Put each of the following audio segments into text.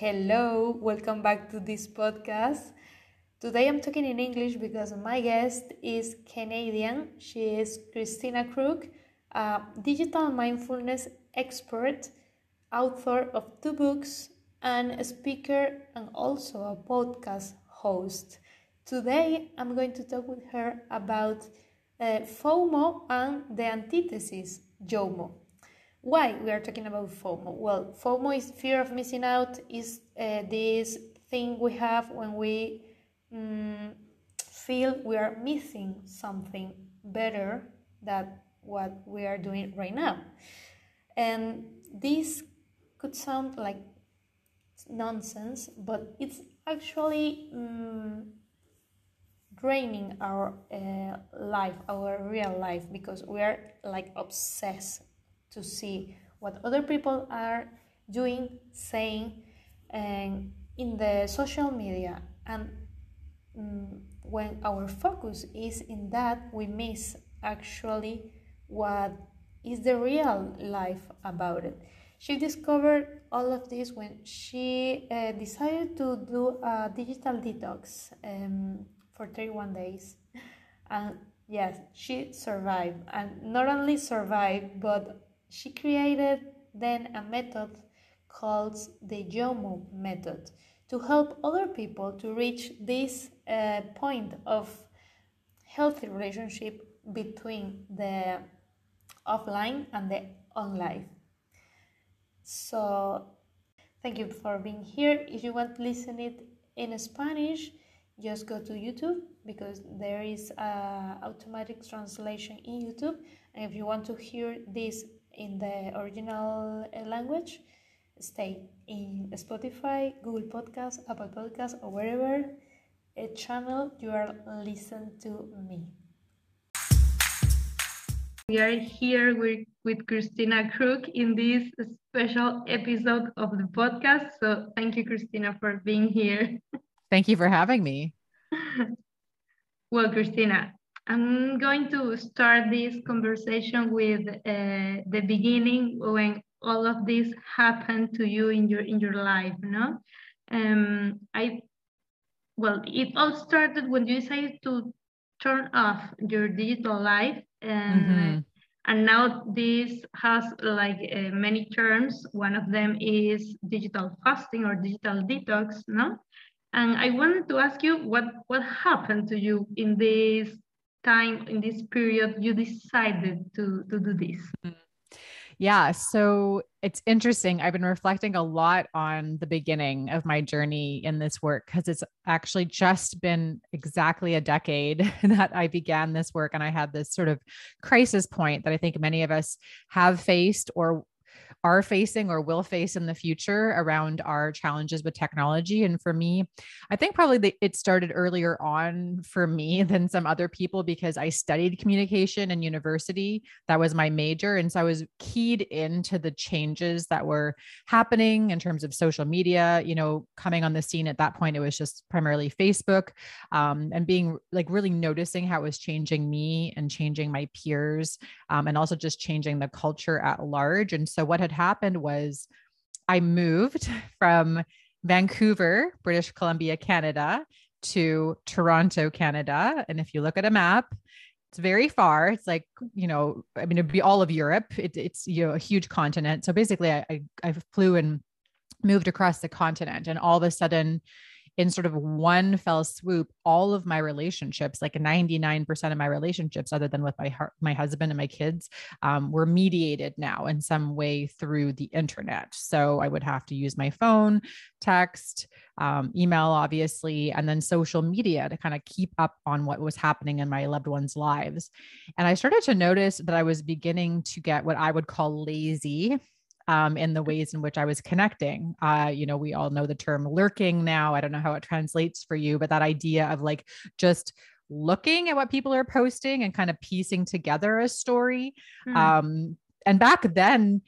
Hello, welcome back to this podcast. Today I'm talking in English because my guest is Canadian. She is Christina Crook, a digital mindfulness expert, author of two books, and a speaker and also a podcast host. Today I'm going to talk with her about uh, FOMO and the antithesis, JOMO. Why we are talking about FOMO? Well, FOMO is fear of missing out. Is uh, this thing we have when we um, feel we are missing something better than what we are doing right now, and this could sound like nonsense, but it's actually um, draining our uh, life, our real life, because we are like obsessed to see what other people are doing, saying, and in the social media. And um, when our focus is in that, we miss actually what is the real life about it. She discovered all of this when she uh, decided to do a digital detox um, for 31 days. And yes, she survived. And not only survived, but she created then a method called the JOMO method to help other people to reach this uh, point of healthy relationship between the offline and the online. So, thank you for being here. If you want to listen it in Spanish, just go to YouTube because there is a automatic translation in YouTube. And if you want to hear this in the original uh, language, stay in Spotify, Google Podcast, Apple Podcast, or wherever a channel you are listening to me. We are here with, with Christina Crook in this special episode of the podcast. So thank you, Christina, for being here. Thank you for having me. well, Christina, I'm going to start this conversation with uh, the beginning when all of this happened to you in your in your life, no? Um, I well, it all started when you decided to turn off your digital life, and mm-hmm. and now this has like uh, many terms. One of them is digital fasting or digital detox, no? And I wanted to ask you what what happened to you in this time in this period you decided to to do this mm. yeah so it's interesting i've been reflecting a lot on the beginning of my journey in this work because it's actually just been exactly a decade that i began this work and i had this sort of crisis point that i think many of us have faced or are facing or will face in the future around our challenges with technology. And for me, I think probably the, it started earlier on for me than some other people because I studied communication in university. That was my major. And so I was keyed into the changes that were happening in terms of social media, you know, coming on the scene at that point, it was just primarily Facebook um, and being like really noticing how it was changing me and changing my peers um, and also just changing the culture at large. And so what had happened was I moved from Vancouver, British Columbia, Canada to Toronto, Canada. And if you look at a map, it's very far. It's like, you know, I mean, it'd be all of Europe. It, it's, you know, a huge continent. So basically I, I, I flew and moved across the continent and all of a sudden in sort of one fell swoop all of my relationships like 99% of my relationships other than with my my husband and my kids um, were mediated now in some way through the internet. So i would have to use my phone text um, email obviously and then social media to kind of keep up on what was happening in my loved ones lives. And i started to notice that i was beginning to get what i would call lazy um, in the ways in which I was connecting. Uh, you know, we all know the term lurking now. I don't know how it translates for you, but that idea of like just looking at what people are posting and kind of piecing together a story. Mm. Um, and back then,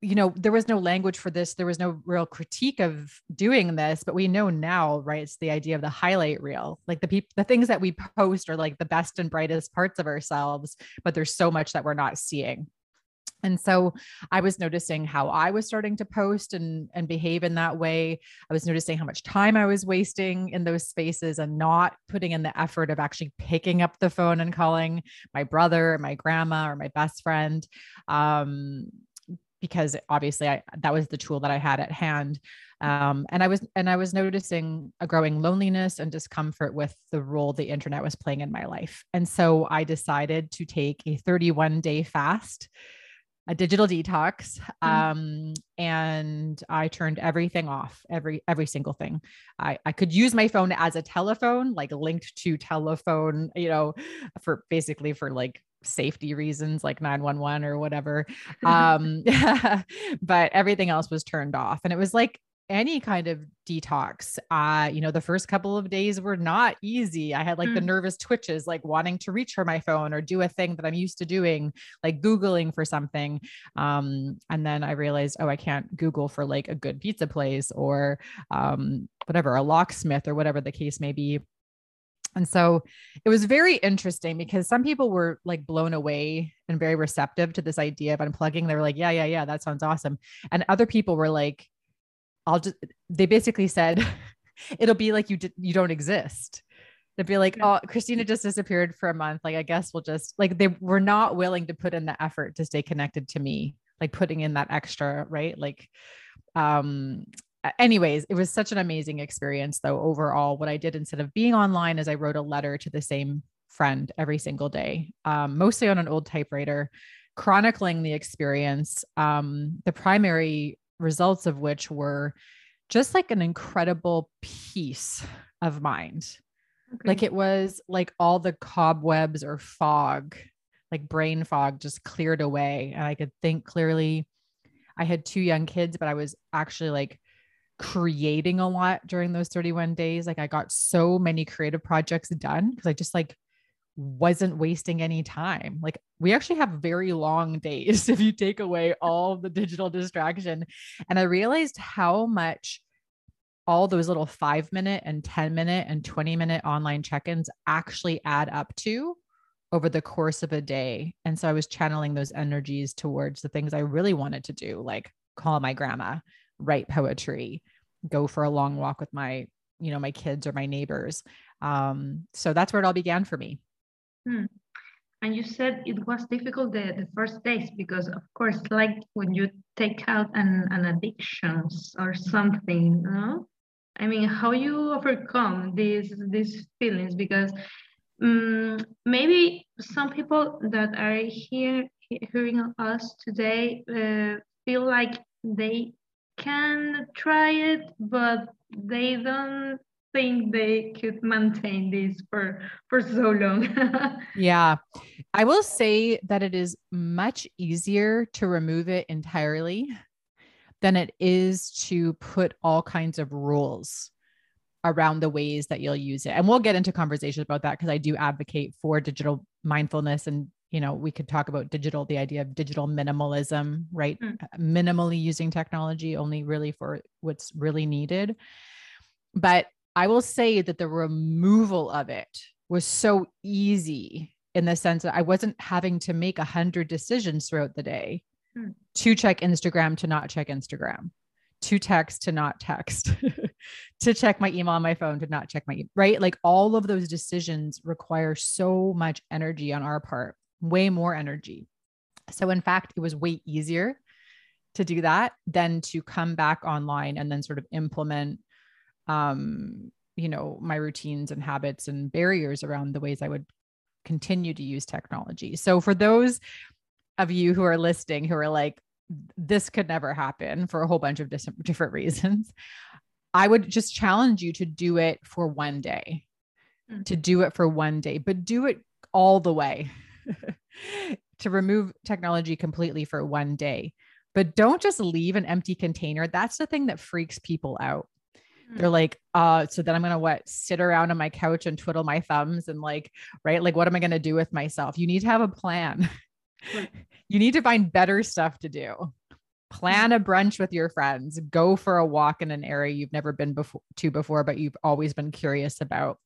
you know, there was no language for this. There was no real critique of doing this, but we know now, right? It's the idea of the highlight reel. Like the people, the things that we post are like the best and brightest parts of ourselves, but there's so much that we're not seeing. And so i was noticing how i was starting to post and and behave in that way. I was noticing how much time i was wasting in those spaces and not putting in the effort of actually picking up the phone and calling my brother or my grandma or my best friend um, because obviously I, that was the tool that i had at hand. Um, and i was and i was noticing a growing loneliness and discomfort with the role the internet was playing in my life. And so i decided to take a 31 day fast a digital detox mm-hmm. um, and i turned everything off every every single thing. I, I could use my phone as a telephone like linked to telephone you know for basically for like safety reasons like 911 or whatever. Um but everything else was turned off. And it was like any kind of detox. Uh, you know, the first couple of days were not easy. I had like mm. the nervous twitches, like wanting to reach for my phone or do a thing that I'm used to doing, like Googling for something. Um, and then I realized, oh, I can't Google for like a good pizza place or um, whatever, a locksmith or whatever the case may be. And so it was very interesting because some people were like blown away and very receptive to this idea of unplugging. They were like, yeah, yeah, yeah, that sounds awesome. And other people were like, I'll just they basically said it'll be like you did you don't exist. They'd be like, oh, Christina just disappeared for a month. Like, I guess we'll just like they were not willing to put in the effort to stay connected to me, like putting in that extra, right? Like, um, anyways, it was such an amazing experience though. Overall, what I did instead of being online is I wrote a letter to the same friend every single day, um, mostly on an old typewriter, chronicling the experience. Um, the primary results of which were just like an incredible peace of mind. Okay. Like it was like all the cobwebs or fog, like brain fog, just cleared away. And I could think clearly. I had two young kids, but I was actually like creating a lot during those 31 days. Like I got so many creative projects done because I just like wasn't wasting any time. Like we actually have very long days if you take away all the digital distraction. And I realized how much all those little five minute and 10 minute and 20 minute online check ins actually add up to over the course of a day. And so I was channeling those energies towards the things I really wanted to do, like call my grandma, write poetry, go for a long walk with my, you know, my kids or my neighbors. Um, so that's where it all began for me. Hmm. And you said it was difficult the, the first days because, of course, like when you take out an, an addictions or something, no? I mean, how you overcome these these feelings? Because um, maybe some people that are here hearing us today uh, feel like they can try it, but they don't think they could maintain this for for so long. Yeah. I will say that it is much easier to remove it entirely than it is to put all kinds of rules around the ways that you'll use it. And we'll get into conversations about that because i do advocate for digital mindfulness and you know we could talk about digital the idea of digital minimalism right? Mm. minimally using technology only really for what's really needed. But I will say that the removal of it was so easy in the sense that I wasn't having to make a hundred decisions throughout the day hmm. to check Instagram, to not check Instagram, to text, to not text, to check my email on my phone, to not check my, e- right? Like all of those decisions require so much energy on our part, way more energy. So, in fact, it was way easier to do that than to come back online and then sort of implement um, you know, my routines and habits and barriers around the ways I would continue to use technology. So for those of you who are listening who are like, this could never happen for a whole bunch of different different reasons, I would just challenge you to do it for one day, mm-hmm. to do it for one day, but do it all the way. to remove technology completely for one day. But don't just leave an empty container. That's the thing that freaks people out they're like uh so then i'm gonna what sit around on my couch and twiddle my thumbs and like right? Like what am i gonna do with myself? You need to have a plan. You need to find better stuff to do. Plan a brunch with your friends. Go for a walk in an area you've never been before to before but you've always been curious about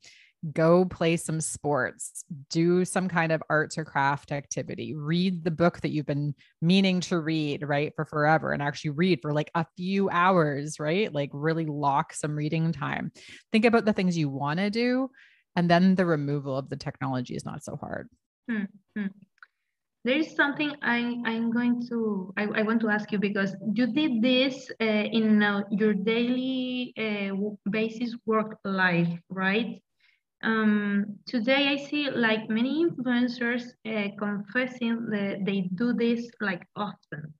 go play some sports, do some kind of arts or craft activity, read the book that you've been meaning to read, right, for forever, and actually read for like a few hours, right? Like really lock some reading time. Think about the things you want to do. And then the removal of the technology is not so hard. Mm-hmm. There is something I, I'm going to, I, I want to ask you because you did this uh, in uh, your daily uh, basis work life, right? Um, today I see like many influencers uh, confessing that they do this like often,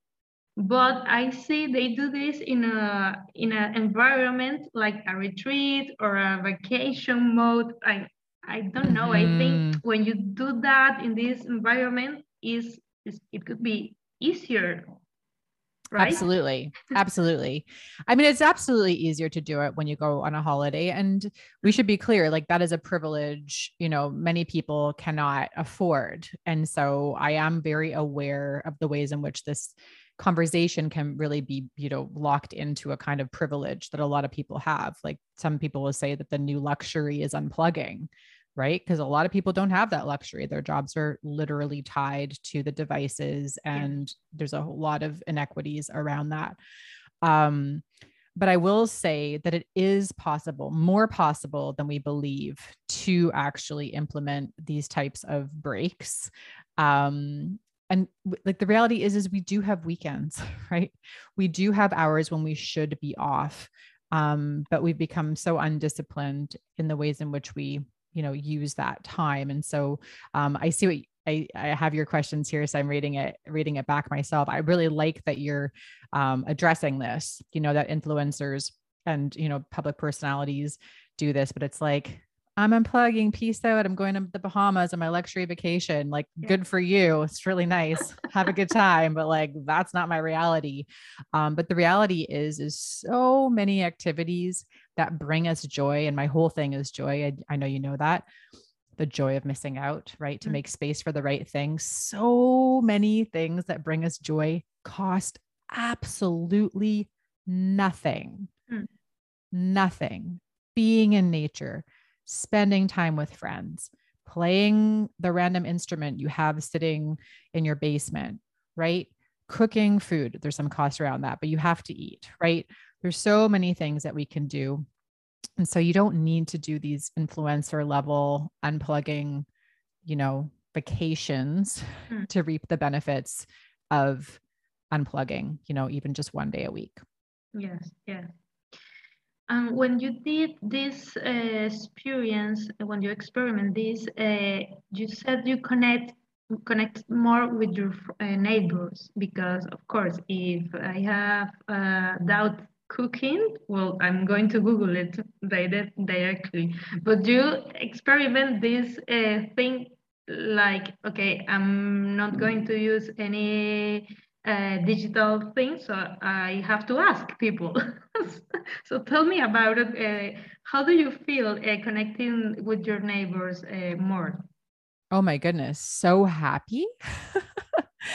but I see they do this in a in an environment like a retreat or a vacation mode. I I don't know. Mm -hmm. I think mm-hmm. when you do that in this environment, is it could be easier Right? Absolutely. Absolutely. I mean, it's absolutely easier to do it when you go on a holiday. And we should be clear like, that is a privilege, you know, many people cannot afford. And so I am very aware of the ways in which this conversation can really be, you know, locked into a kind of privilege that a lot of people have. Like, some people will say that the new luxury is unplugging right? Because a lot of people don't have that luxury. Their jobs are literally tied to the devices, and yeah. there's a lot of inequities around that. Um, but I will say that it is possible, more possible than we believe, to actually implement these types of breaks. Um, and like the reality is, is we do have weekends, right? We do have hours when we should be off. Um, but we've become so undisciplined in the ways in which we you know use that time and so um, i see what I, I have your questions here so i'm reading it reading it back myself i really like that you're um, addressing this you know that influencers and you know public personalities do this but it's like I'm unplugging, peace out. I'm going to the Bahamas on my luxury vacation. Like, yeah. good for you. It's really nice. Have a good time. But like, that's not my reality. Um, but the reality is, is so many activities that bring us joy. And my whole thing is joy. I, I know you know that the joy of missing out, right? To mm. make space for the right things. So many things that bring us joy cost absolutely nothing. Mm. Nothing. Being in nature spending time with friends, playing the random instrument you have sitting in your basement, right? Cooking food, there's some cost around that, but you have to eat, right? There's so many things that we can do. And so you don't need to do these influencer level unplugging, you know, vacations mm. to reap the benefits of unplugging, you know, even just one day a week. Yes, yes. And when you did this uh, experience, when you experiment this, uh, you said you connect connect more with your uh, neighbors because, of course, if I have uh, doubt cooking, well, I'm going to Google it directly. But you experiment this uh, thing like, okay, I'm not going to use any uh, digital thing, so I have to ask people. so tell me about it. Uh, how do you feel uh, connecting with your neighbors uh, more? Oh my goodness, so happy.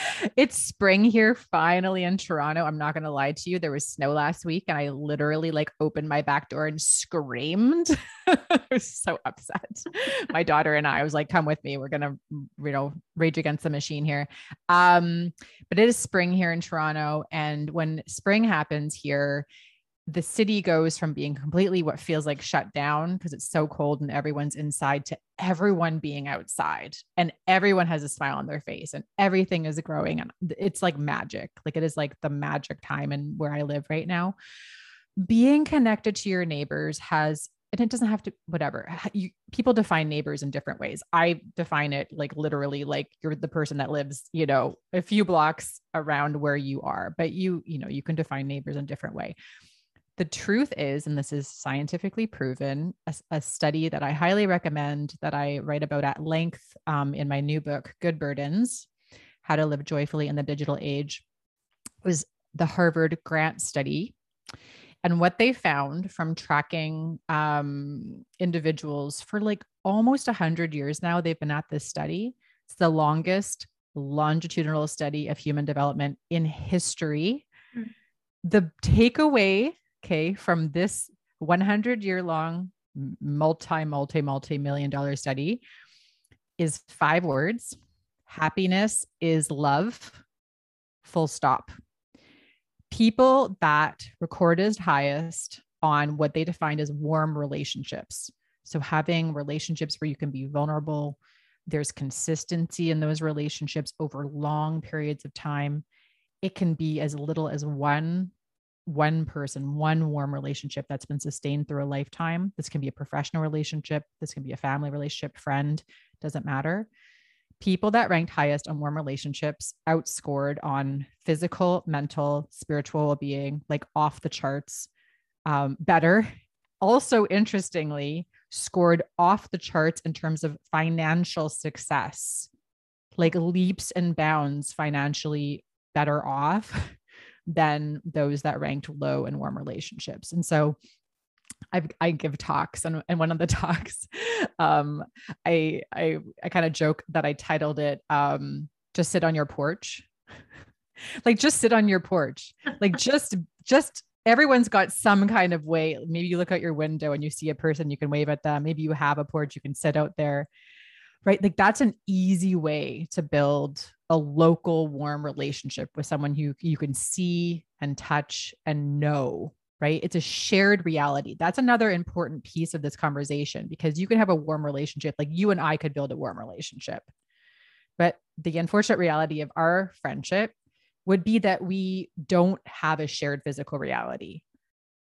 it's spring here finally in Toronto. I'm not going to lie to you. There was snow last week and I literally like opened my back door and screamed. I was so upset. my daughter and I was like, come with me. We're going to, you know, rage against the machine here. Um, but it is spring here in Toronto. And when spring happens here, the city goes from being completely what feels like shut down because it's so cold and everyone's inside to everyone being outside and everyone has a smile on their face and everything is growing and it's like magic like it is like the magic time and where i live right now. Being connected to your neighbors has and it doesn't have to whatever you, people define neighbors in different ways. I define it like literally like you're the person that lives you know a few blocks around where you are but you you know you can define neighbors in different way the truth is, and this is scientifically proven, a, a, study that I highly recommend that I write about at length um, in my new book, Good Burdens How to Live Joyfully in the Digital Age, was the Harvard Grant study. And what they found from tracking um, individuals for like almost 100 years now, they've been at this study. It's the longest longitudinal study of human development in history. Mm. The takeaway okay, from this 100 year long multi, multi, multi million dollar study, is five words happiness is love, full stop. People that record as highest on what they defined as warm relationships. So, having relationships where you can be vulnerable, there's consistency in those relationships over long periods of time. It can be as little as one one person, one warm relationship that's been sustained through a lifetime. This can be a professional relationship, this can be a family relationship, friend, doesn't matter. People that ranked highest on warm relationships outscored on physical, mental, spiritual well being, like off the charts, um, better. Also, interestingly, scored off the charts in terms of financial success, like leaps and bounds financially better off than those that ranked low in warm relationships. And so I, I give talks and, and one of the talks, um, I, I, I kind of joke that I titled it, um, just sit on your porch, like just sit on your porch, like just, just everyone's got some kind of way. Maybe you look out your window and you see a person, you can wave at them. Maybe you have a porch, you can sit out there, right? Like that's an easy way to build a local warm relationship with someone who you can see and touch and know right? It's a shared reality. That's another important piece of this conversation because you can have a warm relationship. Like you and i could build a warm relationship. But the unfortunate reality of our friendship would be that we don't have a shared physical reality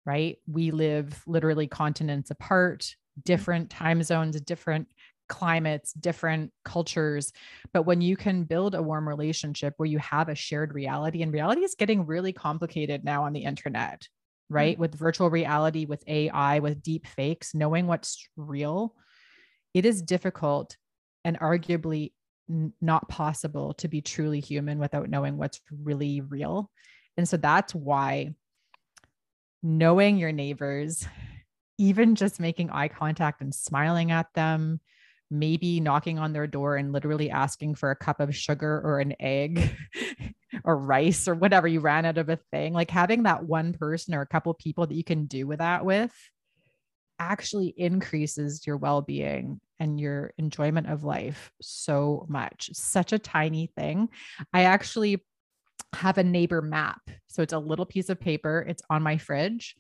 right? We live literally continents apart different time zones different climates, different cultures. But when you can build a warm relationship where you have a shared reality, and reality is getting really complicated now on the internet, right? Mm-hmm. With virtual reality, with AI, with deep fakes, knowing what's real, it is difficult and arguably n- not possible to be truly human without knowing what's really real. And so that's why knowing your neighbors, even just making eye contact and smiling at them, maybe knocking on their door and literally asking for a cup of sugar or an egg or rice or whatever you ran out of a thing like having that one person or a couple people that you can do with that with actually increases your well-being and your enjoyment of life so much. Such a tiny thing. I actually have a neighbor map. So it's a little piece of paper. It's on my fridge.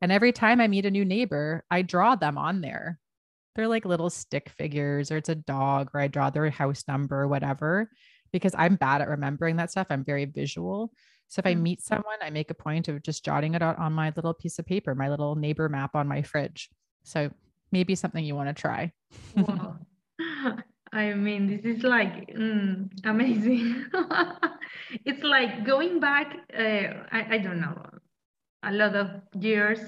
And every time i meet a new neighbor i draw them on there they're like little stick figures or it's a dog or I draw their house number or whatever because I'm bad at remembering that stuff. I'm very visual. So if I mm. meet someone, I make a point of just jotting it out on my little piece of paper, my little neighbor map on my fridge. So maybe something you want to try. wow. I mean, this is like mm, amazing. it's like going back, uh, I, I don't know, a lot of years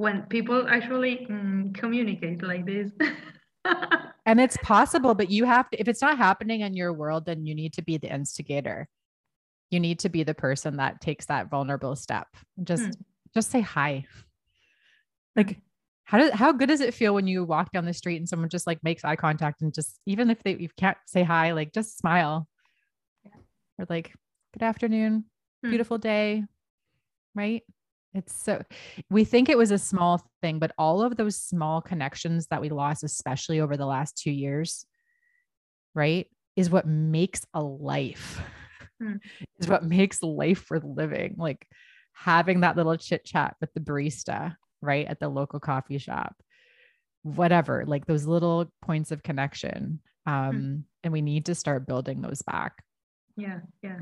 when people actually mm, communicate like this. and it's possible, but you have to, if it's not happening in your world, then you need to be the instigator. You need to be the person that takes that vulnerable step. Just, hmm. just say hi. Like, how does how good does it feel when you walk down the street and someone just like makes eye contact and just even if they you can't say hi, like just smile. Yeah. Or like, good afternoon, hmm. beautiful day. Right. It's so we think it was a small thing, but all of those small connections that we lost, especially over the last two years, right, is what makes a life, mm. is what makes life worth living. Like having that little chit chat with the barista, right, at the local coffee shop, whatever, like those little points of connection. Hmm. Um, mm. And we need to start building those back. Yeah, yeah.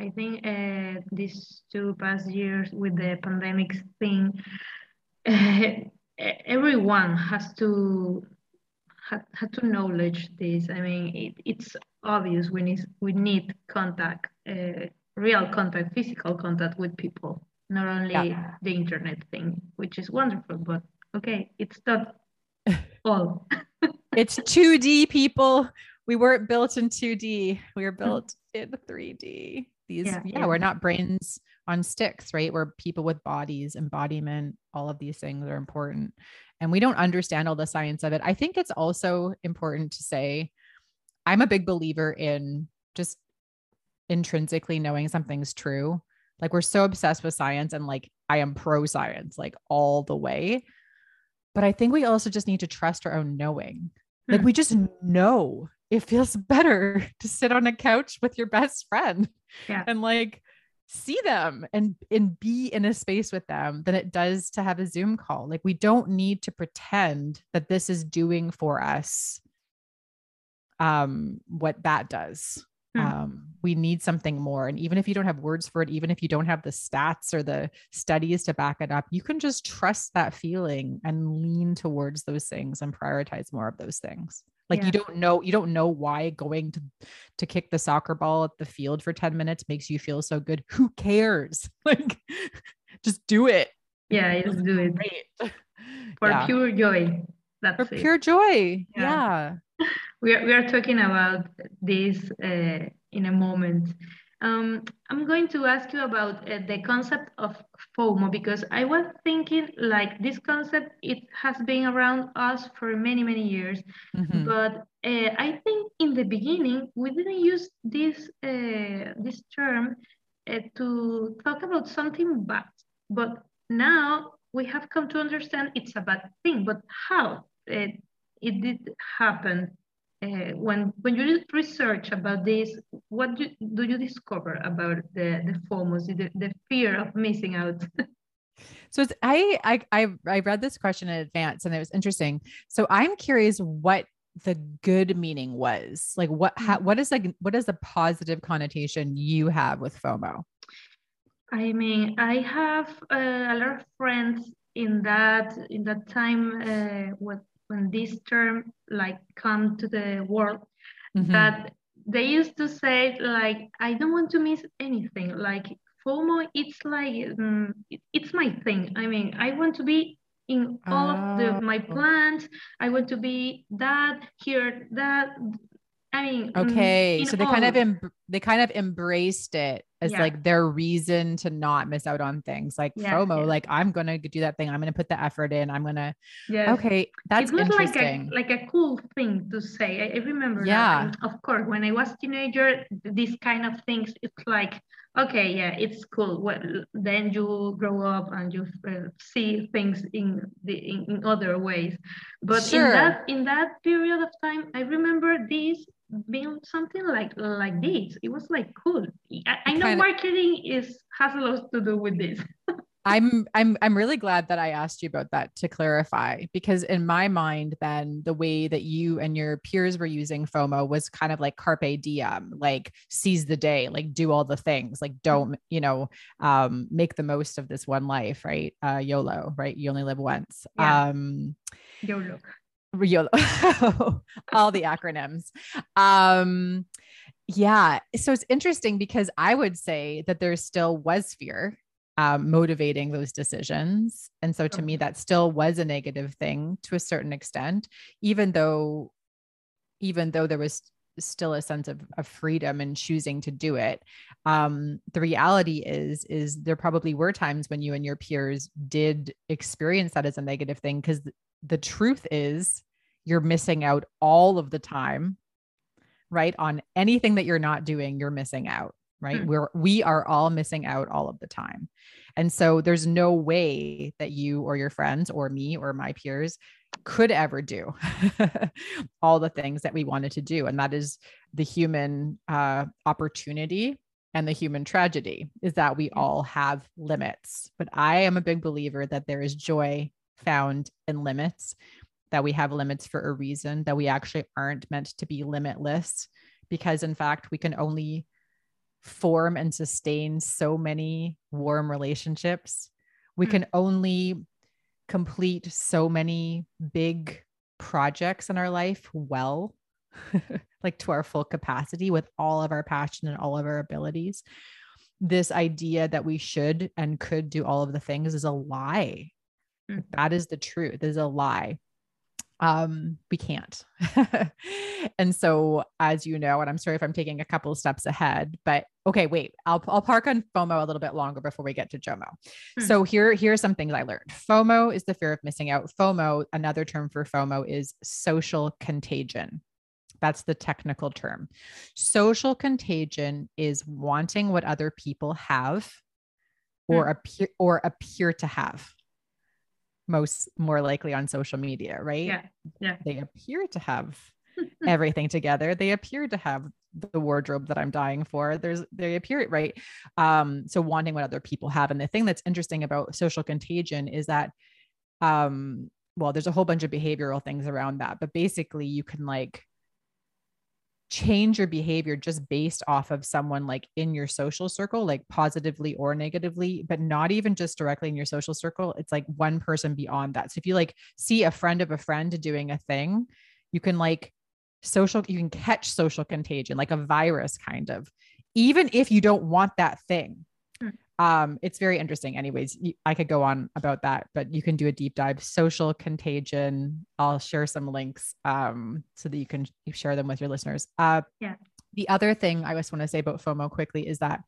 I think uh, these two past years with the pandemic thing, uh, everyone has to had, had to knowledge this. I mean, it, it's obvious we need we need contact, uh, real contact, physical contact with people, not only yeah. the internet thing, which is wonderful. But okay, it's not all. it's 2D, people. We weren't built in 2D. We were built in 3D these yeah, yeah, yeah, we're not brains on sticks right? We're people with bodies embodiment all of these things are important. And we don't understand all the science of it. I think it's also important to say i'm a big believer in just intrinsically knowing something's true. Like we're so obsessed with science and like i am pro science like all the way. But I think we also just need to trust our own knowing. Like Hmm. we just know it feels better to sit on a couch with your best friend Yeah. and like see them and and be in a space with them than it does to have a Zoom call. Like we don't need to pretend that this is doing for us um what that does. Hmm. Um, we need something more. And even if you don't have words for it, even if you don't have the stats or the studies to back it up, you can just trust that feeling and lean towards those things and prioritize more of those things. Like Yeah. you don't know, you don't know why going to to kick the soccer ball at the field for 10 minutes makes you feel so good. Who cares? Like just do it. Yeah, just do it great. for Yeah. pure joy. That's For it. pure joy. Yeah. yeah. we are, we are talking about this uh, in a moment. Um, I'm going to ask you about uh, the concept of FOMO because I was thinking like this concept it has been around us for many many years, Mhm. but uh, I think in the beginning we didn't use this uh, this term uh, to talk about something bad, but now we have come to understand it's a bad thing. But how uh, it did happen? Uh, when when you research about this, what do, do you discover about the the FOMOs, the, the fear of missing out? So it's, I, I I I read this question in advance and it was interesting. So I'm curious what the good meaning was. Like what how, what is like what is the positive connotation you have with FOMO? I mean, I have uh, a lot of friends in that in that time uh, when when this term like come to the world Mhm. that they used to say like I don't want to miss anything. Like FOMO, it's like it- it's my thing. I mean, I want to be in all of the, my Oh. plans. I want to be that here, that. I mean, mm, Okay, so they kind of em- they kind of embraced it as Yeah. like their reason to not miss out on things like Yeah, FOMO. yeah. Like I'm gonna do that thing. I'm gonna put the effort in. I'm gonna. Yeah. Okay, that's interesting. like a like a cool thing to say. I, I remember. Yeah. Of course, when I was teenager, these kind of things, it's like, okay, yeah, it's cool. Well, then you grow up and you uh, see things in the in, in other ways. But Sure. in that in that period of time, I remember this being something like like this. It was like cool. I, I know kinda- marketing is has a lot to do with this. I'm I'm I'm really glad that I asked you about that to clarify because in my mind then the way that you and your peers were using FOMO was kind of like carpe diem like seize the day like do all the things like don't you know um make the most of this one life right uh YOLO right you only live once Yeah. um YOLO. YOLO all the acronyms um yeah so it's interesting because I would say that there still was fear um, motivating those decisions. And so to me, that still was a negative thing to a certain extent, even though, even though there was still a sense of, of freedom and choosing to do it. Um, the reality is, is there probably were times when you and your peers did experience that as a negative thing because the truth is you're missing out all of the time, right? On anything that you're not doing, you're missing out right Hmm. we're we are all missing out all of the time and so there's no way that you or your friends or me or my peers could ever do all the things that we wanted to do and that is the human uh, opportunity and the human tragedy is that we all have limits but i am a big believer that there is joy found in limits that we have limits for a reason that we actually aren't meant to be limitless because in fact we can only form and sustain so many warm relationships. We Mm. can only complete so many big projects in our life well, like to our full capacity with all of our passion and all of our abilities. This idea that we should and could do all of the things is a lie. Mhm. That is the truth, is a lie um we can't. And so as you know and i'm sorry if i'm taking a couple of steps ahead but okay wait i'll i'll park on fomo a little bit longer before we get to jomo. Hmm. so here here are some things i learned. Fomo is the fear of missing out. Fomo another term for fomo is social contagion. That's the technical term. Social contagion is wanting what other people have or appear or appear to have most more likely on social media, right? Yeah. Yeah. They appear to have everything together. They appear to have the wardrobe that I'm dying for. There's they appear right. Um, so wanting what other people have. And the thing that's interesting about social contagion is that um, well, there's a whole bunch of behavioral things around that, but basically you can like change your behavior just based off of someone like in your social circle, like positively or negatively, but not even just directly in your social circle. It's like one person beyond that. So if you like see a friend of a friend doing a thing, you can like social, you can catch social contagion, like a virus kind of, even if you don't want that thing. Um, it's very interesting. Anyways, I could go on about that, but you can do a deep dive. Social contagion. I'll share some links um, so that you can share them with your listeners. Uh, yeah. The other thing I just want to say about FOMO quickly is that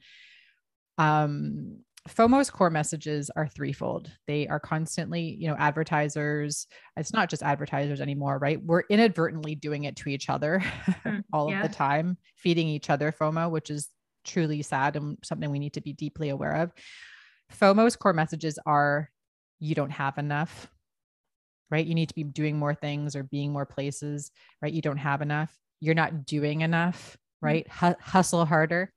um, FOMO's core messages are threefold. They are constantly, you know, advertisers. It's not just advertisers anymore, right? We're inadvertently doing it to each other mm, all yeah. of the time, feeding each other FOMO, which is truly sad and something we need to be deeply aware of. FOMO's core messages are you don't have enough, right? You need to be doing more things or being more places, right? You don't have enough. You're not doing enough, mm. right? H- hustle harder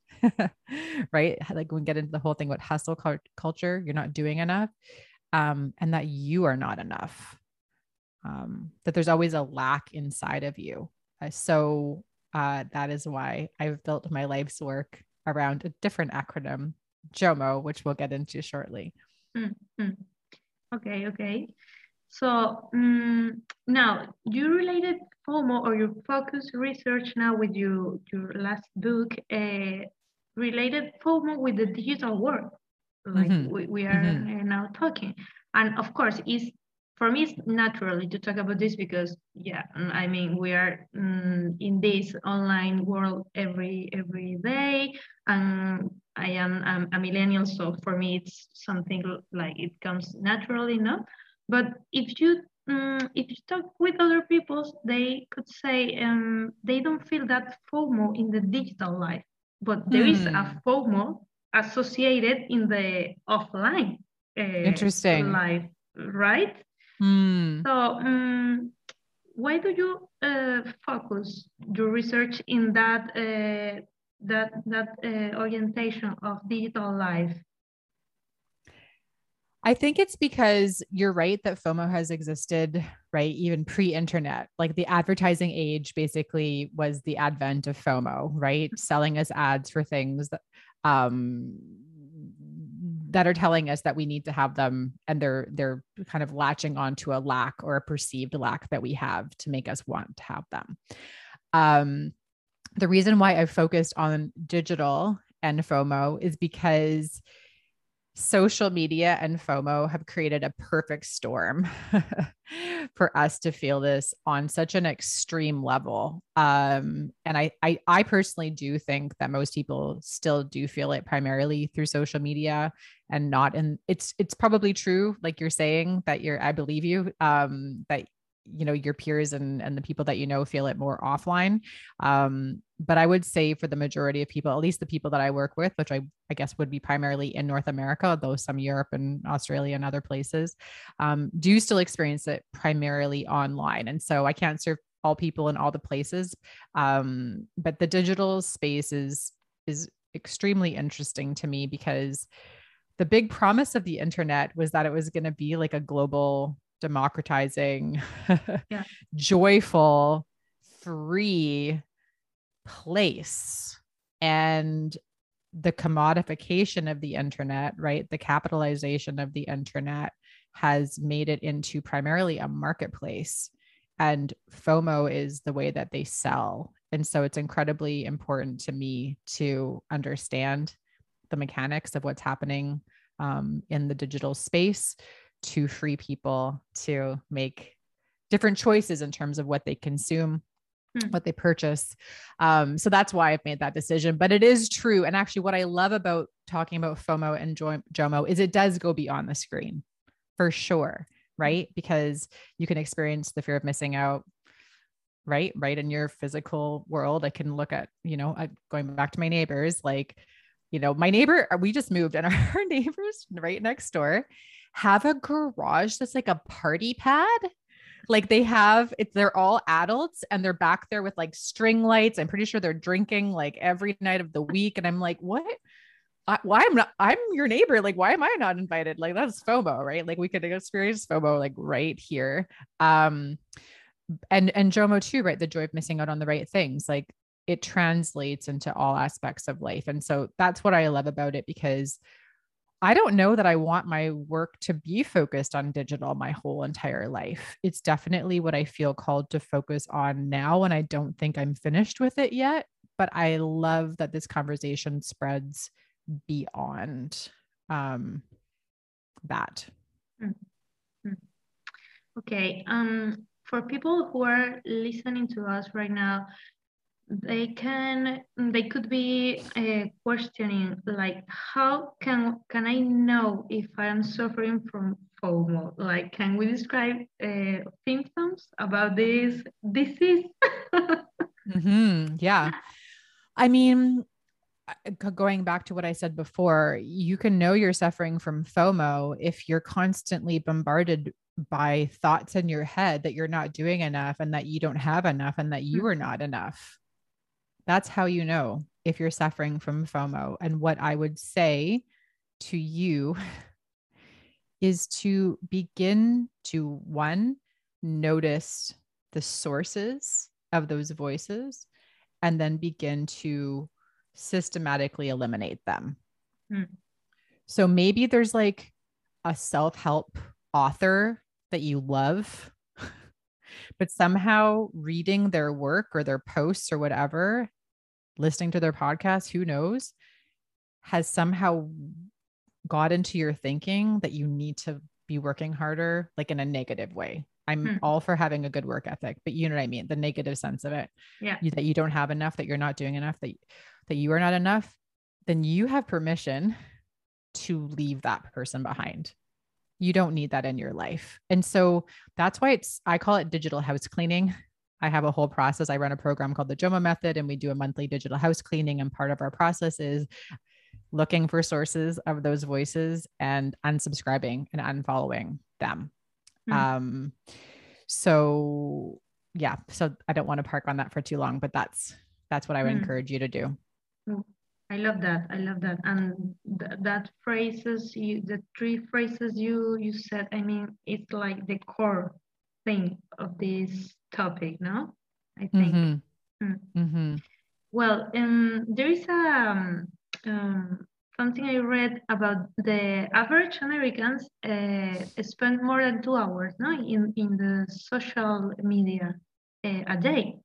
right? Like we get into the whole thing about hustle culture, you're not doing enough, um, and that you are not enough. Um, that there's always a lack inside of you. Uh, so uh, that is why I've built my life's work around a different acronym, JOMO, which we'll get into shortly. Mm-hmm. Okay, okay. So um, now you related FOMO or your focus research now with your your last book uh, related FOMO with the digital world, like mm-hmm. we, we are mm-hmm. now talking. And of course, it's for me, it's naturally to talk about this because, yeah, I mean, we are mm, in this online world every every day, and I am um, a millennial, so for me, it's something like it comes naturally, no. But if you um, if you talk with other people, they could say um, they don't feel that FOMO in the digital life but there is a hmm. FOMO associated in the offline uh, interesting life, right? Mm. So, um, why do you uh, focus your research in that uh, that that uh, orientation of digital life? I think it's because you're right that FOMO has existed, right? Even pre internet. Like the advertising age basically was the advent of FOMO, right? Selling us ads for things that, um, that are telling us that we need to have them and they're they're kind of latching onto a lack or a perceived lack that we have to make us want to have them. Um, the reason why I focused on digital and FOMO is because social media and FOMO have created a perfect storm for us to feel this on such an extreme level. Um, and I, I, I personally do think that most people still do feel it primarily through social media and not in it's it's probably true, like you're saying that you're I believe you, um, that you know your peers and and the people that you know feel it more offline. Um but i would say for the majority of people at least the people that i work with which i i guess would be primarily in north america though some europe and australia and other places um, do still experience it primarily online. And so i can't serve all people in all the places um, but the digital space is is extremely interesting to me because the big promise of the internet was that it was going to be like a global democratizing, yeah. joyful, free place. And the commodification of the internet, right? The capitalization of the internet has made it into primarily a marketplace. And FOMO is the way that they sell. And so it's incredibly important to me to understand the mechanics of what's happening um, in the digital space to free people to make different choices in terms of what they consume hmm. what they purchase. Um, so that's why i've made that decision but it is true. And actually what i love about talking about fomo and jomo is it does go beyond the screen for sure right? Because you can experience the fear of missing out right? Right in your physical world. I can look at you know I, going back to my neighbors like you know my neighbor we just moved and our neighbors right next door have a garage that's like a party pad. Like they have it's they're all adults and they're back there with like string lights. I'm pretty sure they're drinking like every night of the week. And I'm like, what? I, why I'm not I'm your neighbor. Like, why am I not invited? Like that's FOMO, right? Like we could experience FOMO like right here. Um and and JOMO too, right? The joy of missing out on the right things. Like it translates into all aspects of life. And so that's what I love about it because I don't know that I want my work to be focused on digital my whole entire life. It's definitely what I feel called to focus on now. And I don't think I'm finished with it yet. But I love that this conversation spreads beyond um, that. Mm-hmm. Okay. Um, for people who are listening to us right now, they can they could be uh, questioning like how can can i know if i am suffering from fomo like can we describe uh, symptoms about this disease mm-hmm. yeah i mean going back to what i said before you can know you're suffering from fomo if you're constantly bombarded by thoughts in your head that you're not doing enough and that you don't have enough and that you mm-hmm. are not enough that's how you know if you're suffering from FOMO. And what I would say to you is to begin to one, notice the sources of those voices, and then begin to systematically eliminate them. Mm. So maybe there's like a self help author that you love, but somehow reading their work or their posts or whatever listening to their podcast, who knows, has somehow got into your thinking that you need to be working harder, like in a negative way. I'm hmm. all for having a good work ethic, but you know what I mean? The negative sense of it. Yeah. You, that you don't have enough, that you're not doing enough, that, that you are not enough, then you have permission to leave that person behind. You don't need that in your life. And so that's why it's, I call it digital house cleaning I have a whole process. I run a program called the JOMO method and we do a monthly digital house cleaning. And part of our process is looking for sources of those voices and unsubscribing and unfollowing them. Mm-hmm. Um, so yeah, so I don't want to park on that for too long, but that's that's what I would mm-hmm. encourage you to do. Mm, I love that. I love that. And th- that phrases you, the three phrases you you said. I mean, it's like the core thing of this topic, no? I think. Mm-hmm. Mm. Mm-hmm. Well, um, there is a, um, um, something I read about the average Americans uh, spend more than two hours no, in, in the social media uh, a day.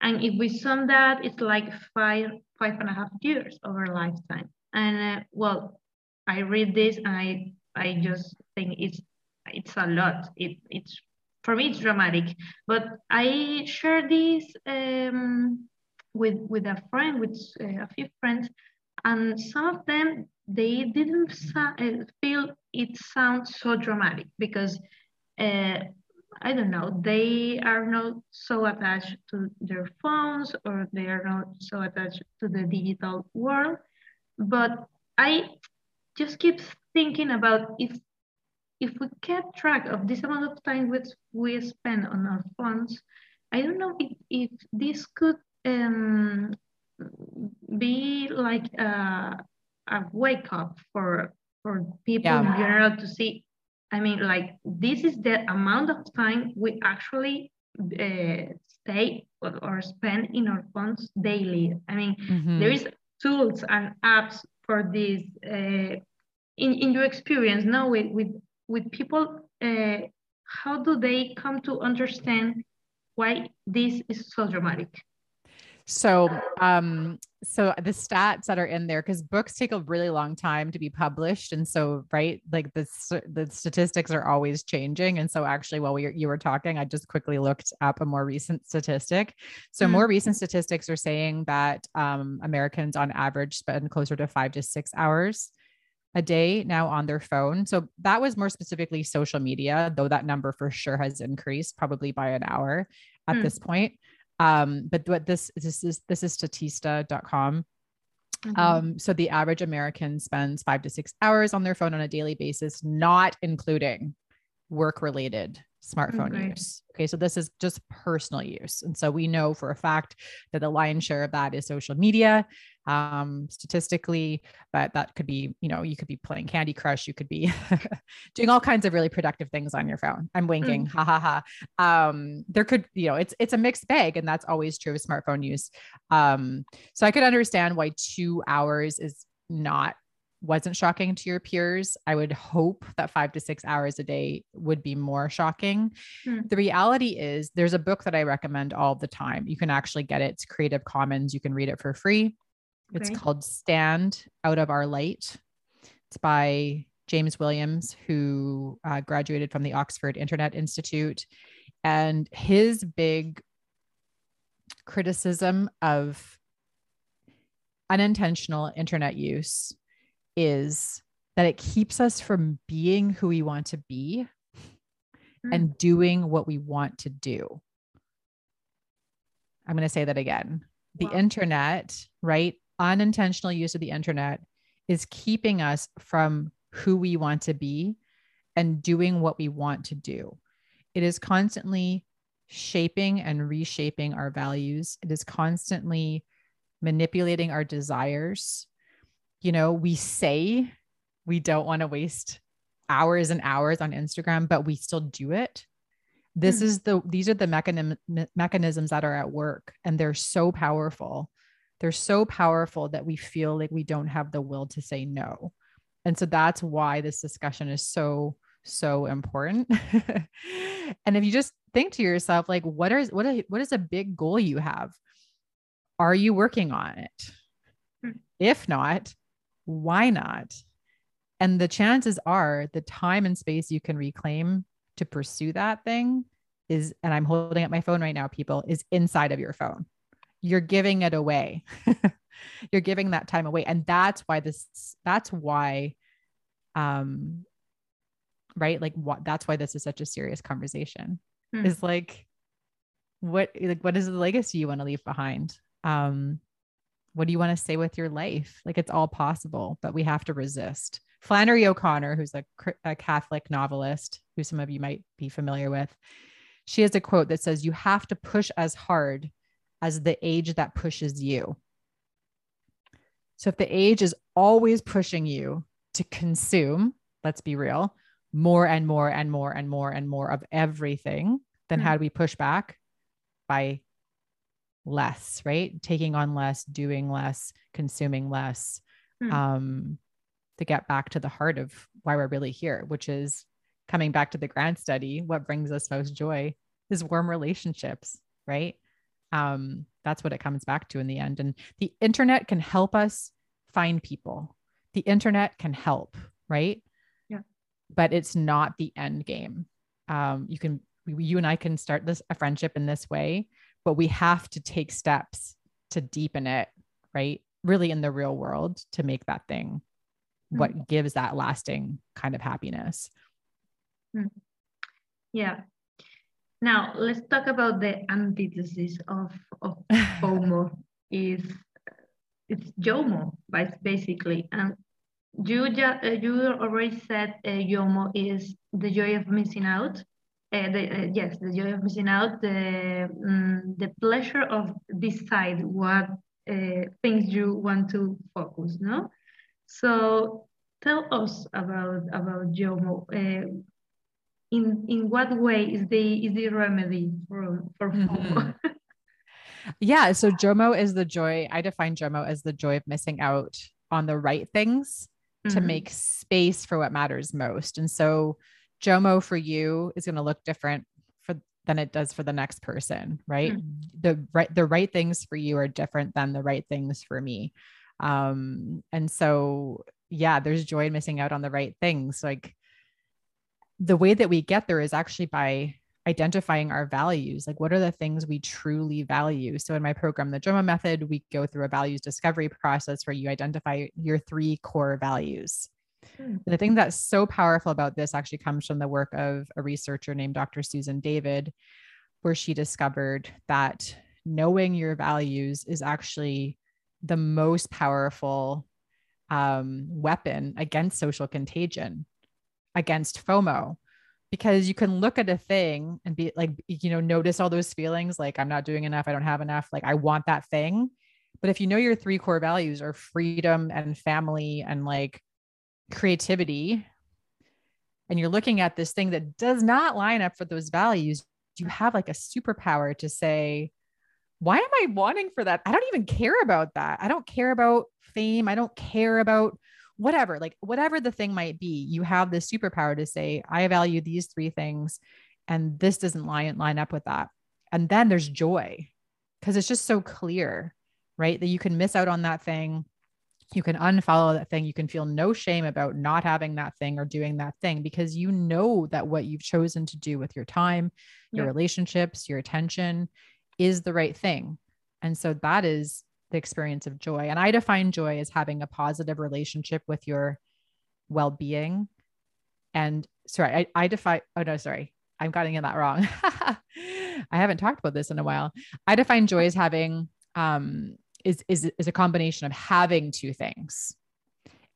And if we sum that, it's like five, five and a half years of our lifetime. And uh, well, I read this and I, I just think it's, it's a lot. It, it's for me it's dramatic but i share this um, with with a friend with uh, a few friends and some of them they didn't uh, feel it sounds so dramatic because uh, i don't know they are not so attached to their phones or they are not so attached to the digital world but i just keep thinking about if if we kept track of this amount of time which we spend on our phones, I don't know if, if this could um, be like a, a wake up for for people yeah. in general to see. I mean, like this is the amount of time we actually uh, stay or, or, spend in our phones daily. I mean, mm-hmm. there is tools and apps for this. Uh, in, in your experience, now with, with with people, uh, how do they come to understand why this is so dramatic? So, um, so the stats that are in there, because books take a really long time to be published, and so right, like the the statistics are always changing. And so, actually, while we you were talking, I just quickly looked up a more recent statistic. So, mm-hmm. more recent statistics are saying that um, Americans, on average, spend closer to five to six hours a day now on their phone. So that was more specifically social media, though that number for sure has increased probably by an hour at mm. this point. Um, but what this this is this is statista.com. Mm-hmm. Um, so the average American spends five to six hours on their phone on a daily basis, not including work related smartphone okay. use. Okay, so this is just personal use. And so we know for a fact that the lion's share of that is social media um, statistically, but that could be, you know, you could be playing Candy Crush, you could be doing all kinds of really productive things on your phone. I'm winking, mm. ha ha ha. Um, there could, you know, it's it's a mixed bag, and that's always true of smartphone use. Um, so I could understand why two hours is not wasn't shocking to your peers, I would hope that five to six hours a day would be more shocking. Hmm. The reality is, there's a book that I recommend all the time. You can actually get it. It's Creative Commons. You can read it for free. Okay. It's called Stand Out of Our Light. It's by James Williams, who uh, graduated from the Oxford Internet Institute. And his big criticism of unintentional internet use is that it keeps us from being who we want to be mm. and doing what we want to do. I'm going to say that again. The wow. internet, right? Unintentional use of the internet is keeping us from who we want to be and doing what we want to do. It is constantly shaping and reshaping our values. It is constantly manipulating our desires you know, we say we don't want to waste hours and hours on Instagram, but we still do it. This mm-hmm. is the these are the mechanism, mechanisms that are at work and they're so powerful. They're so powerful that we feel like we don't have the will to say no. And so that's why this discussion is so so important. and if you just think to yourself like what is what is what is a big goal you have? Are you working on it? Mm. If not, why not? And the chances are the time and space you can reclaim to pursue that thing is, and I'm holding up my phone right now, people, is inside of your phone. You're giving it away. You're giving that time away. And that's why this, that's why, um, right? Like what, that's why this is such a serious conversation hmm. is like, what, like, what is the legacy you want to leave behind? Um, what do you want to say with your life? Like it's all possible, but we have to resist. Flannery O'Connor, who's a, a, Catholic novelist, who some of you might be familiar with, she has a quote that says, You have to push as hard as the age that pushes you. So if the age is always pushing you to consume, let's be real, more and more and more and more and more of everything, then mm-hmm. how do we push back? By less, right? Taking on less, doing less, consuming less, mm. um, to get back to the heart of why we're really here, which is coming back to the grant study. What brings us most joy is warm relationships, right? Um, that's what it comes back to in the end. And the internet can help us find people. The internet can help, right? Yeah. But it's not the end game. Um, you can, you and I can start this a friendship in this way but we have to take steps to deepen it, right? Really in the real world to make that thing what mm. gives that lasting kind of happiness. Mm. Yeah. Now let's talk about the antithesis of, of FOMO is it's JOMO, basically. And you, uh, you already said uh, JOMO is the joy of missing out. Uh, the, uh, yes, the joy of missing out, the, um, the pleasure of decide what uh, things you want to focus, no? So tell us about about JOMO. In in what way is the is the remedy for for FOMO? Mm-hmm. yeah, so JOMO is the joy. I define JOMO as the joy of missing out on the right things mm-hmm. to make space for what matters most. And so JOMO for you is going to look different for than it does for the next person, right? Mm-hmm. The right the right things for you are different than the right things for me. Um, and so yeah, there's joy in missing out on the right things. Like the way that we get there is actually by identifying our values like what are the things we truly value so in my program the JOMO method we go through a values discovery process where you identify your three core values Hmm. The thing that's so powerful about this actually comes from the work of a researcher named Dr. Susan David, where she discovered that knowing your values is actually the most powerful um, weapon against social contagion, against FOMO, because you can look at a thing and be like, you know, notice all those feelings like, I'm not doing enough, I don't have enough, like, I want that thing. But if you know your three core values are freedom and family and like creativity, and you're looking at this thing that does not line up for those values, you have like a superpower to say, why am I wanting for that? I don't even care about that. I don't care about fame. I don't care about whatever, like whatever the thing might be. You have this superpower to say, I value these three things and this doesn't line, line up with that. And then there's joy because it's just so clear, right? That you can miss out on that thing. You can unfollow that thing. You can feel no shame about not having that thing or doing that thing because you know that what you've chosen to do with your time, your yeah. relationships, your attention is the right thing. And so that is the experience of joy. And I define joy as having a positive relationship with your well being. And sorry, I, I define, oh no, sorry, I'm getting that wrong. I haven't talked about this in a while. I define joy as having, um, is, is, is a combination of having two things.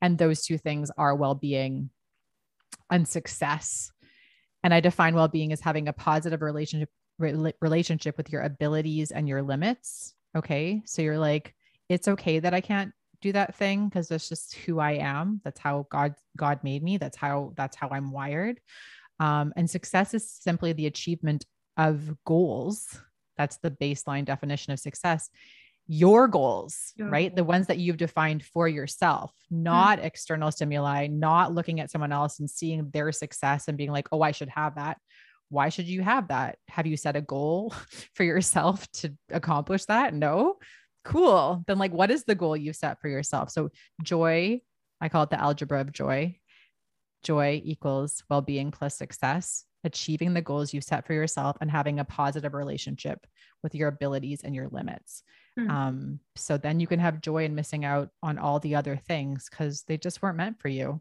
And those two things are well being and success. And I define well being as having a positive relationship re- relationship with your abilities and your limits. Okay. So you're like, it's okay that I can't do that thing because that's just who I am. That's how God God made me. That's how that's how I'm wired. Um, and success is simply the achievement of goals. That's the baseline definition of success. Your goals, your right? Goals. The ones that you've defined for yourself, not mm-hmm. external stimuli, not looking at someone else and seeing their success and being like, oh, I should have that why should you have that? Have you set a goal for yourself to accomplish that? No. Cool. Then, like, what is the goal you set for yourself? So, joy, I call it the algebra of joy. Joy equals well being plus success, achieving the goals you set for yourself and having a positive relationship with your abilities and your limits. Mm. Um, so then you can have joy in missing out on all the other things because they just weren't meant for you.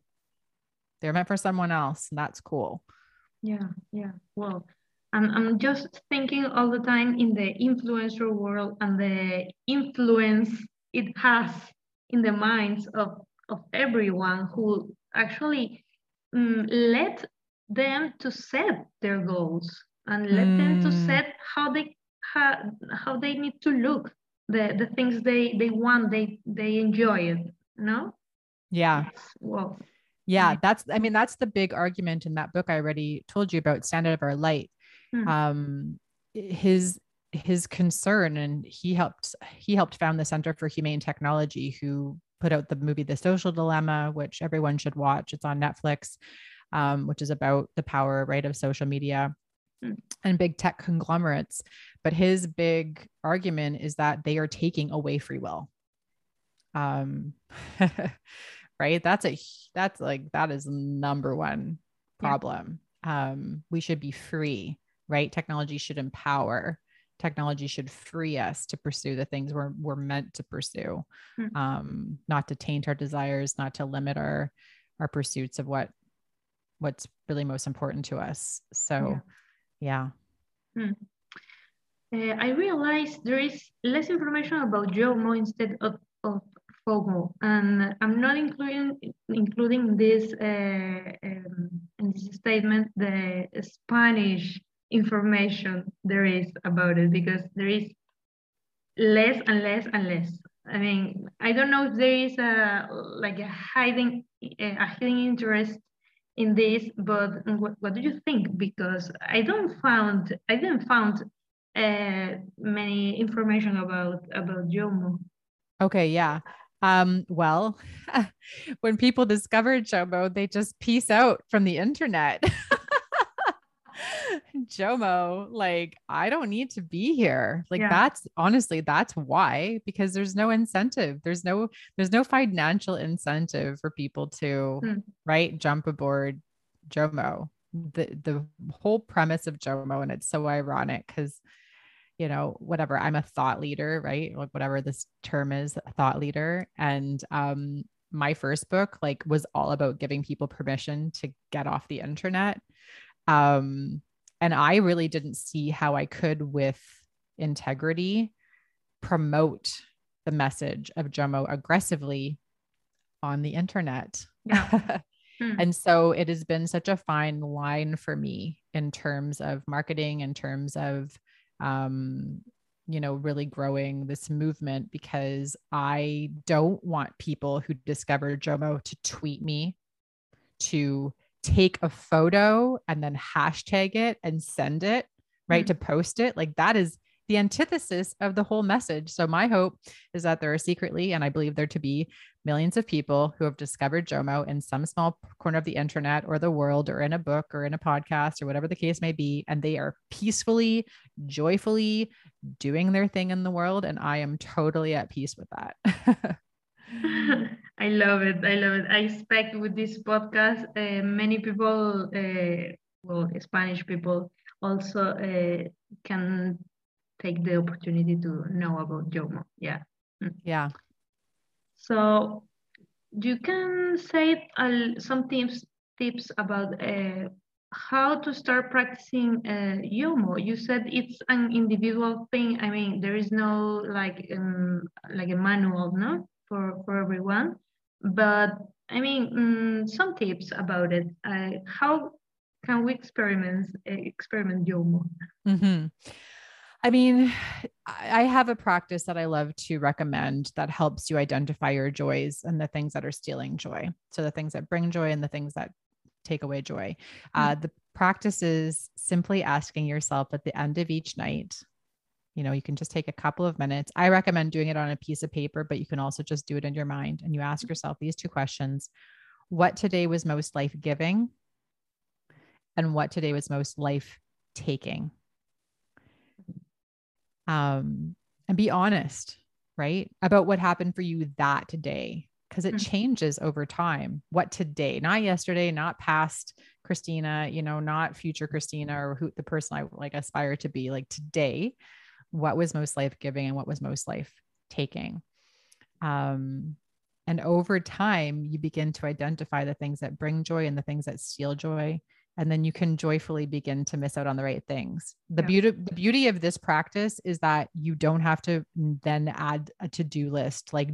They're meant for someone else, and that's cool. Yeah, yeah. Well, I'm, I'm just thinking all the time in the influencer world and the influence it has in the minds of, of everyone who actually um, let them to set their goals and let mm. them to hmm. set how they how, how they need to look the the things they they want they they enjoy it no yeah well yeah, that's I mean that's the big argument in that book I already told you about Stand Out of Our Light. Mm-hmm. Um his his concern and he helped he helped found the Center for Humane Technology who put out the movie The Social Dilemma which everyone should watch. It's on Netflix. Um, which is about the power right of social media mm. and big tech conglomerates. But his big argument is that they are taking away free will. Um, right? That's a that's like that is number one problem. Yeah. Um, we should be free, right? Technology should empower. Technology should free us to pursue the things we're we're meant to pursue, mm-hmm. um, not to taint our desires, not to limit our our pursuits of what what's really most important to us. So, yeah. yeah. Mm. Uh, I realized there is less information about JOMO instead of, of FOMO, and I'm not including including this uh, um, in this statement the Spanish information there is about it because there is less and less and less. I mean, I don't know if there is a like a hiding a hidden interest in this, but what, what do you think? Because I don't found I didn't found uh, many information about about Jomo. Okay, yeah. Um, well, when people discovered Jomo, they just peace out from the internet. Jomo, like, I don't need to be here. Like, yeah. that's honestly, that's why, because there's no incentive. There's no, there's no financial incentive for people to, hmm. right, jump aboard Jomo. The the whole premise of Jomo, and it's so ironic because you know, whatever, I'm a thought leader, right? Like whatever this term is, thought leader. And um, my first book like was all about giving people permission to get off the internet. Um, and I really didn't see how I could with integrity promote the message of Jomo aggressively on the internet. Yeah. Hmm. And so it has been such a fine line for me in terms of marketing, in terms of, um, you know, really growing this movement because I don't want people who discover Jomo to tweet me, to take a photo and then hashtag it and send it, right? Mm. To post it. Like that is the antithesis of the whole message. So my hope is that there are secretly, and I believe there to be millions of people who have discovered Jomo in some small corner of the internet or the world or in a book or in a podcast or whatever the case may be. And they are peacefully, joyfully doing their thing in the world. And I am totally at peace with that. I love it. I love it. I expect with this podcast, uh, many people, uh, well, Spanish people, also uh, can take the opportunity to know about Jomo. Yeah. Mm. yeah. So you can say uh, some tips tips about uh, how to start practicing uh, Jomo. You said it's an individual thing. I mean, there is no like um, like a manual, no, for for everyone. But I mean, um, some tips about it. Uh, how can we experiment uh, experiment Jomo? Mm-hmm. I mean, I have a practice that I love to recommend that helps you identify your joys and the things that are stealing joy. So, the things that bring joy and the things that take away joy. Uh, the practice is simply asking yourself at the end of each night. You know, you can just take a couple of minutes. I recommend doing it on a piece of paper, but you can also just do it in your mind. And you ask yourself these two questions What today was most life giving? And what today was most life taking? Um, and be honest, right? About what happened for you that day, because it Mhm. changes over time. What today, not yesterday, not past Christina, you know, not future Christina or who the person I like aspire to be, like today, what was most life giving and what was most life taking. Um, and over time, you begin to identify the things that bring joy and the things that steal joy and then you can joyfully begin to miss out on the right things the Yeah. beauty the beauty of this practice is that you don't have to then add a to-do list like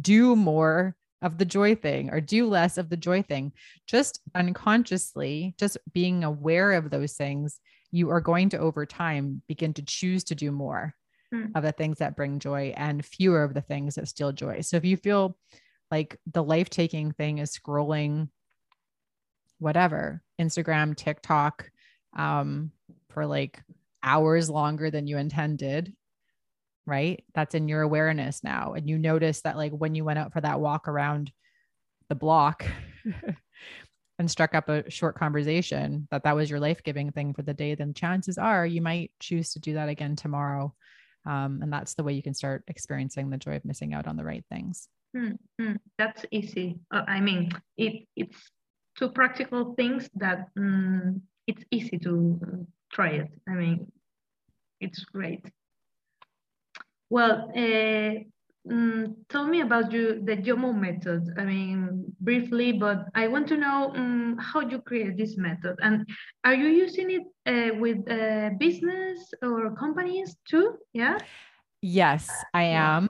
do more of the joy thing or do less of the joy thing just unconsciously just being aware of those things you are going to over time begin to choose to do more Mm. of the things that bring joy and fewer of the things that steal joy so if you feel like the life-taking thing is scrolling whatever Instagram, TikTok um, for like hours longer than you intended, right? That's in your awareness now. And you notice that, like, when you went out for that walk around the block and struck up a short conversation, that that was your life giving thing for the day, then chances are you might choose to do that again tomorrow. Um, and that's the way you can start experiencing the joy of missing out on the right things. Hmm, hmm, That's easy. Uh, I mean, it it's two practical things that mm, it's easy to try it. I mean, it's great. Well, uh, mm, tell me about you the Jomo method. I mean, briefly, but I want to know um, how you create this method, and are you using it uh, with uh, business or companies too? Yeah. Yes, I am.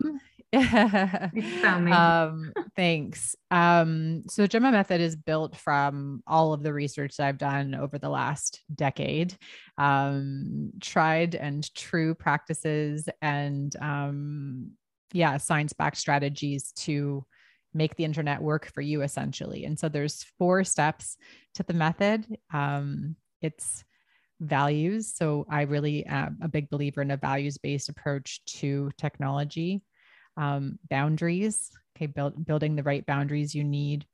Please tell me. um, thanks. Um, so the Jomo method is built from all of the research that I've done over the last decade, um, tried and true practices and um, yeah, science-backed strategies to make the internet work for you essentially. And so there's four steps to the method. Um, it's values. So I really am a big believer in a values-based approach to technology um, boundaries, okay, build, building the right boundaries you need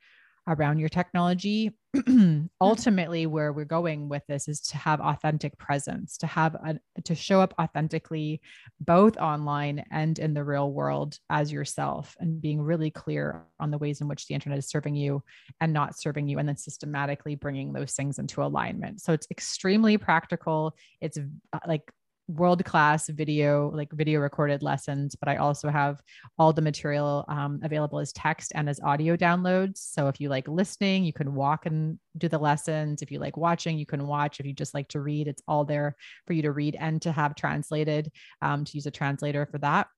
around your technology. Ultimately, where we're going with this is to have authentic presence, to have a, to show up authentically, both online and in the real world as yourself, and being really clear on the ways in which the internet is serving you and not serving you, and then systematically bringing those things into alignment. So it's extremely practical. It's uh, like world class video, like video recorded lessons, but I also have all the material um, available as text and as audio downloads. So if you like listening, you can walk and do the lessons. If you like watching, you can watch. If you just like to read, it's all there for you to read and to have translated um, to use a translator for that.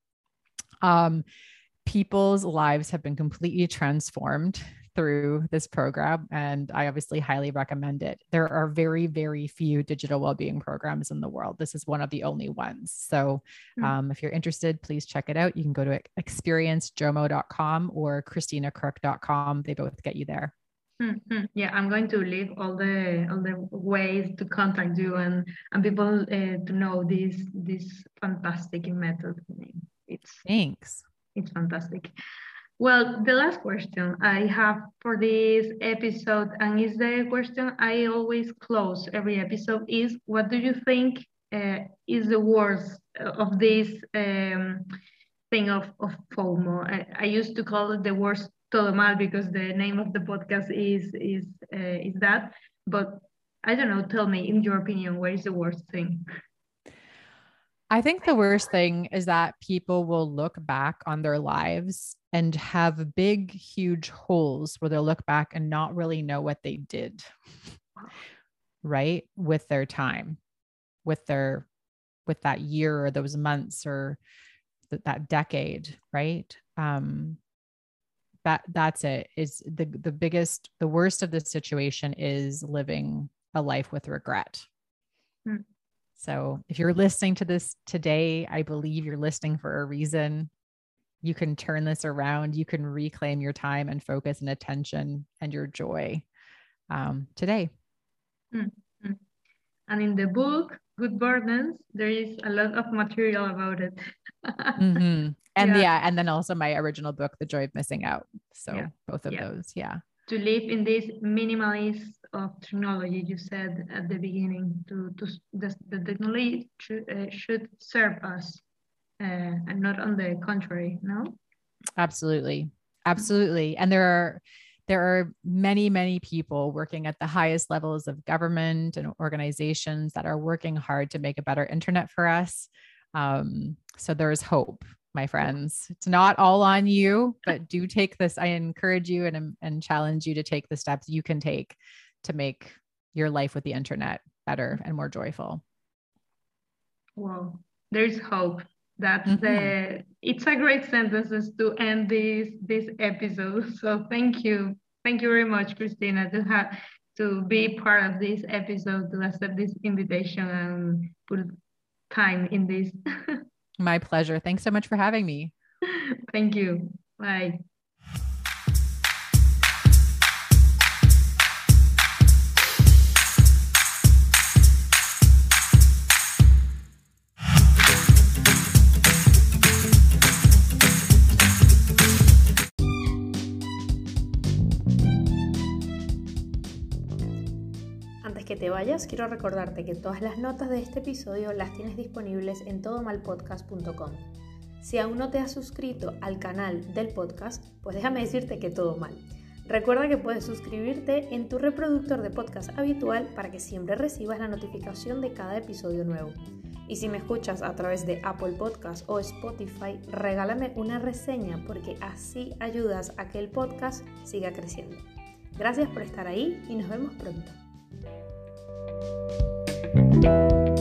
Um, people's lives have been completely transformed through this program, and I obviously highly recommend it. There are very, very few digital well-being programs in the world. This is one of the only ones. So, hmm. um, if you're interested, please check it out. You can go to experiencejomo.com or christinacrook.com. They both get you there. Mm-hmm. Yeah, I'm going to leave all the all the ways to contact you and and people uh, to know this this fantastic method. It's thanks. It's fantastic. Well, the last question I have for this episode, and is the question I always close every episode, is what do you think uh, is the worst of this um, thing of, of FOMO? I, I used to call it the worst todo mal because the name of the podcast is is uh, is that. But I don't know. Tell me, in your opinion, what is the worst thing? I think the worst thing is that people will look back on their lives and have big, huge holes where they'll look back and not really know what they did, right? With their time, with their, with that year or those months or th- that decade, right? Um, that that's it is the the biggest the worst of the situation is living a life with regret. So if you're listening to this today i believe you're listening for a reason you can turn this around you can reclaim your time and focus and attention and your joy um, today mm. and in the book good burdens there is a lot of material about it mm-hmm and yeah. yeah. and then also my original book the joy of missing out so yeah. both of yeah. those yeah to live in this minimalist of technology you said at the beginning to, to the, the technology should, uh, should serve us uh, and not on the contrary no absolutely absolutely and there are there are many many people working at the highest levels of government and organizations that are working hard to make a better internet for us um, so there's hope my friends. It's not all on you, but do take this. I encourage you and, and challenge you to take the steps you can take to make your life with the internet better and more joyful. Well, there's hope. That's mm-hmm. the it's a great sentences to end this this episode. So thank you. Thank you very much, Christina, to have to be part of this episode, to accept this invitation and put time in this. My pleasure. Thanks so much for having me. Thank you. Bye. Vayas, quiero recordarte que todas las notas de este episodio las tienes disponibles en todomalpodcast.com. Si aún no te has suscrito al canal del podcast, pues déjame decirte que todo mal. Recuerda que puedes suscribirte en tu reproductor de podcast habitual para que siempre recibas la notificación de cada episodio nuevo. Y si me escuchas a través de Apple Podcast o Spotify, regálame una reseña porque así ayudas a que el podcast siga creciendo. Gracias por estar ahí y nos vemos pronto. Thank you.